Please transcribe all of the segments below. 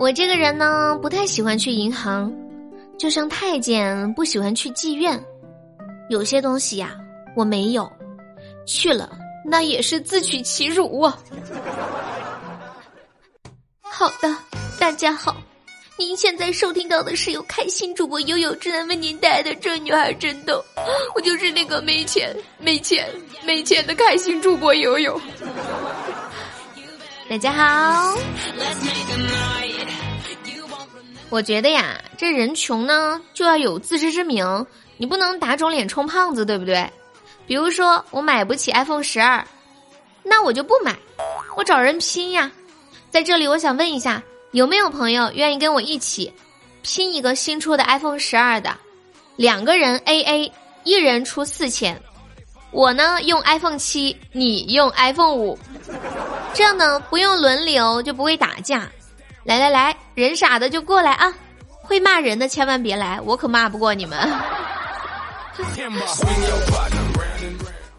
我这个人呢，不太喜欢去银行，就像太监不喜欢去妓院。有些东西呀，我没有，去了那也是自取其辱啊。好的，大家好，您现在收听到的是由开心主播悠悠正在为您带来的《这女孩真逗》，我就是那个没钱、没钱、没钱的开心主播悠悠。大家好。我觉得呀，这人穷呢就要有自知之明，你不能打肿脸充胖子，对不对？比如说我买不起 iPhone 十二，那我就不买，我找人拼呀。在这里，我想问一下，有没有朋友愿意跟我一起拼一个新出的 iPhone 十二的？两个人 AA，一人出四千。我呢用 iPhone 七，你用 iPhone 五，这样呢不用轮流就不会打架。来来来，人傻的就过来啊！会骂人的千万别来，我可骂不过你们。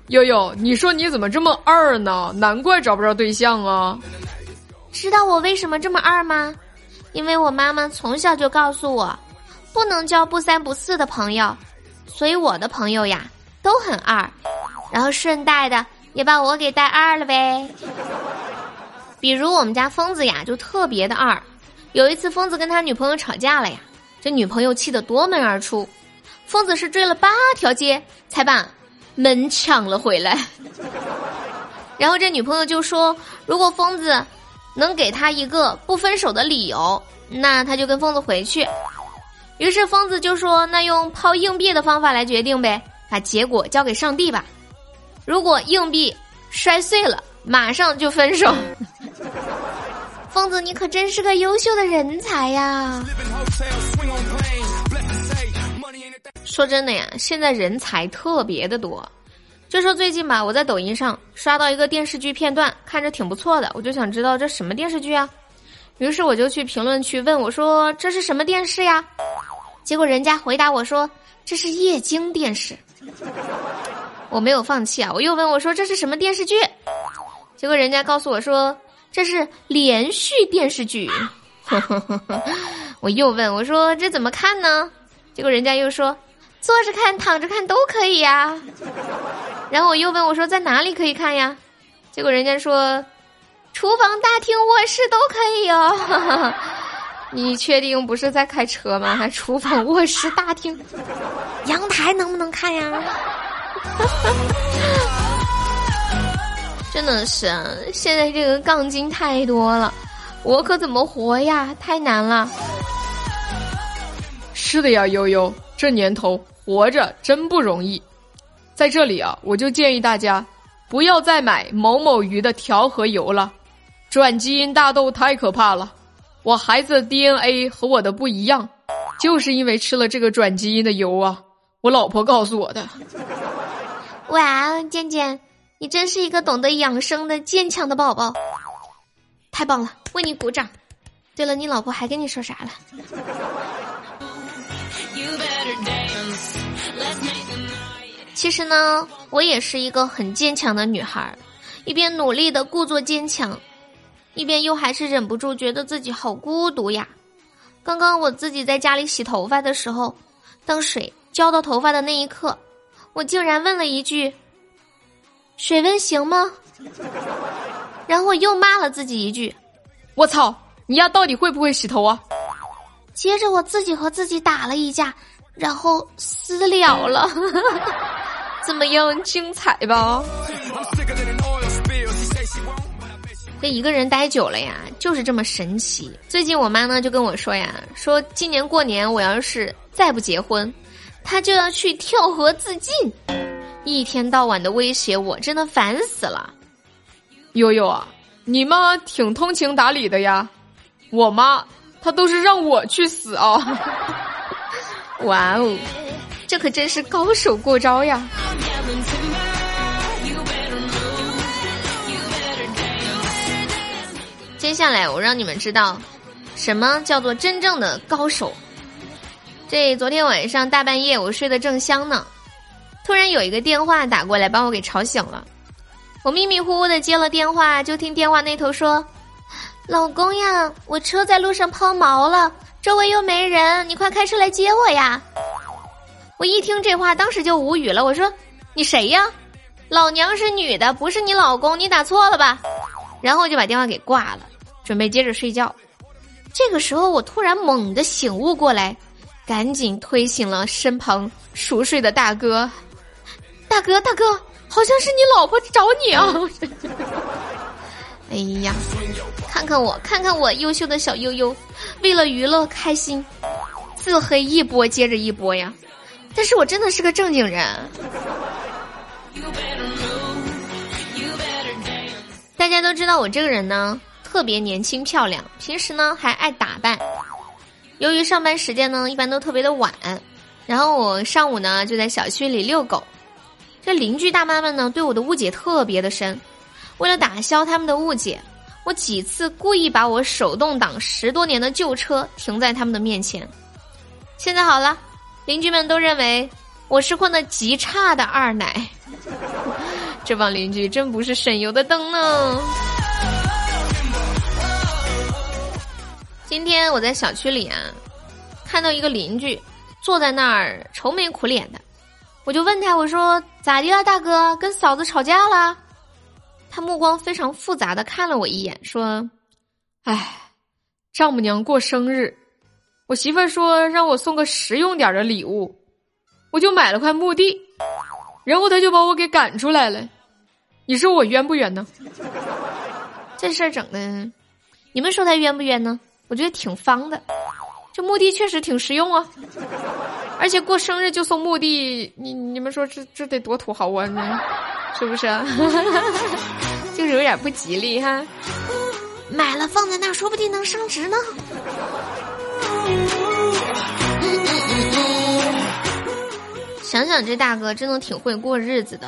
悠悠，你说你怎么这么二呢？难怪找不着对象啊！知道我为什么这么二吗？因为我妈妈从小就告诉我，不能交不三不四的朋友，所以我的朋友呀都很二，然后顺带的也把我给带二了呗。比如我们家疯子呀，就特别的二。有一次，疯子跟他女朋友吵架了呀，这女朋友气得夺门而出。疯子是追了八条街才把门抢了回来。然后这女朋友就说：“如果疯子能给他一个不分手的理由，那他就跟疯子回去。”于是疯子就说：“那用抛硬币的方法来决定呗，把结果交给上帝吧。如果硬币摔碎了，马上就分手。”疯子，你可真是个优秀的人才呀！说真的呀，现在人才特别的多。就说最近吧，我在抖音上刷到一个电视剧片段，看着挺不错的，我就想知道这什么电视剧啊？于是我就去评论区问我说：“这是什么电视呀？”结果人家回答我说：“这是液晶电视。”我没有放弃啊，我又问我说：“这是什么电视剧？”结果人家告诉我说。这是连续电视剧，我又问我说这怎么看呢？结果人家又说坐着看、躺着看都可以呀。然后我又问我说在哪里可以看呀？结果人家说厨房、大厅、卧室都可以哦。你确定不是在开车吗？还厨房、卧室、大厅、阳台能不能看呀？真的是，现在这个杠精太多了，我可怎么活呀？太难了。是的呀，悠悠，这年头活着真不容易。在这里啊，我就建议大家不要再买某某鱼的调和油了，转基因大豆太可怕了。我孩子的 DNA 和我的不一样，就是因为吃了这个转基因的油啊。我老婆告诉我的。哇，健健。你真是一个懂得养生的坚强的宝宝，太棒了，为你鼓掌。对了，你老婆还跟你说啥了？其实呢，我也是一个很坚强的女孩，一边努力的故作坚强，一边又还是忍不住觉得自己好孤独呀。刚刚我自己在家里洗头发的时候，当水浇到头发的那一刻，我竟然问了一句。水温行吗？然后又骂了自己一句：“我操，你丫到底会不会洗头啊？”接着我自己和自己打了一架，然后私了了。怎么样，精彩吧？这一个人待久了呀，就是这么神奇。最近我妈呢就跟我说呀，说今年过年我要是再不结婚，她就要去跳河自尽。一天到晚的威胁我，真的烦死了。悠悠啊，你妈挺通情达理的呀。我妈她都是让我去死啊。哇哦，这可真是高手过招呀。接下来我让你们知道，什么叫做真正的高手。这昨天晚上大半夜，我睡得正香呢。突然有一个电话打过来，把我给吵醒了。我迷迷糊糊的接了电话，就听电话那头说：“老公呀，我车在路上抛锚了，周围又没人，你快开车来接我呀！我一听这话，当时就无语了。我说：“你谁呀？老娘是女的，不是你老公，你打错了吧？”然后就把电话给挂了，准备接着睡觉。这个时候，我突然猛地醒悟过来，赶紧推醒了身旁熟睡的大哥。大哥，大哥，好像是你老婆找你啊！哎呀，看看我，看看我优秀的小悠悠，为了娱乐开心，自黑一波接着一波呀。但是我真的是个正经人。大家都知道我这个人呢，特别年轻漂亮，平时呢还爱打扮。由于上班时间呢一般都特别的晚，然后我上午呢就在小区里遛狗。这邻居大妈们呢对我的误解特别的深，为了打消他们的误解，我几次故意把我手动挡十多年的旧车停在他们的面前。现在好了。邻居们都认为我是混的极差的二奶，这帮邻居真不是省油的灯呢。今天我在小区里啊，看到一个邻居坐在那儿愁眉苦脸的，我就问他我说咋的了大哥，跟嫂子吵架了？他目光非常复杂的看了我一眼，说：“哎，丈母娘过生日。”我媳妇儿说让我送个实用点的礼物，我就买了块墓地，然后他就把我给赶出来了。你说我冤不冤呢？这事儿整的，你们说他冤不冤呢？我觉得挺方的，这墓地确实挺实用啊，而且过生日就送墓地，你你们说这这得多土豪啊？是不是？就是有点不吉利哈。买了放在那儿，说不定能升值呢。想想这大哥真的挺会过日子的，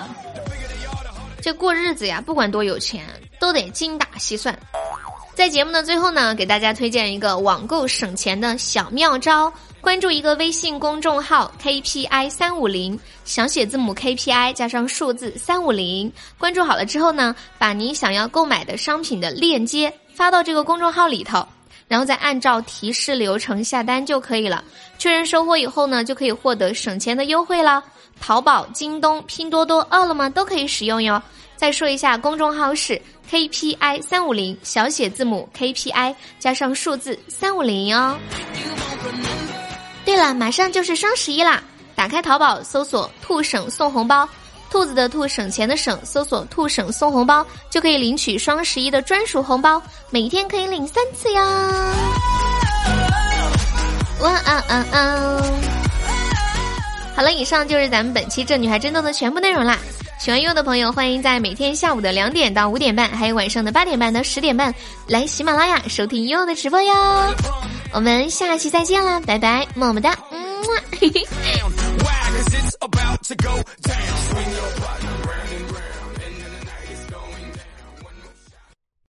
这过日子呀，不管多有钱，都得精打细算。在节目的最后呢，给大家推荐一个网购省钱的小妙招：关注一个微信公众号 KPI 三五零，小写字母 KPI 加上数字三五零。关注好了之后呢，把你想要购买的商品的链接发到这个公众号里头。然后再按照提示流程下单就可以了。确认收货以后呢，就可以获得省钱的优惠了。淘宝、京东、拼多多、饿了么都可以使用哟。再说一下，公众号是 KPI 三五零，小写字母 KPI 加上数字三五零哦。对了，马上就是双十一啦！打开淘宝搜索“兔省送红包”。兔子的兔，省钱的省，搜索“兔省送红包”就可以领取双十一的专属红包，每天可以领三次呀！哇啊啊啊。好了，以上就是咱们本期《这女孩真逗》的全部内容啦。喜欢悠悠的朋友，欢迎在每天下午的两点到五点半，还有晚上的八点半到十点半，来喜马拉雅收听悠悠的直播哟。我们下期再见啦，拜拜，么么哒，嗯。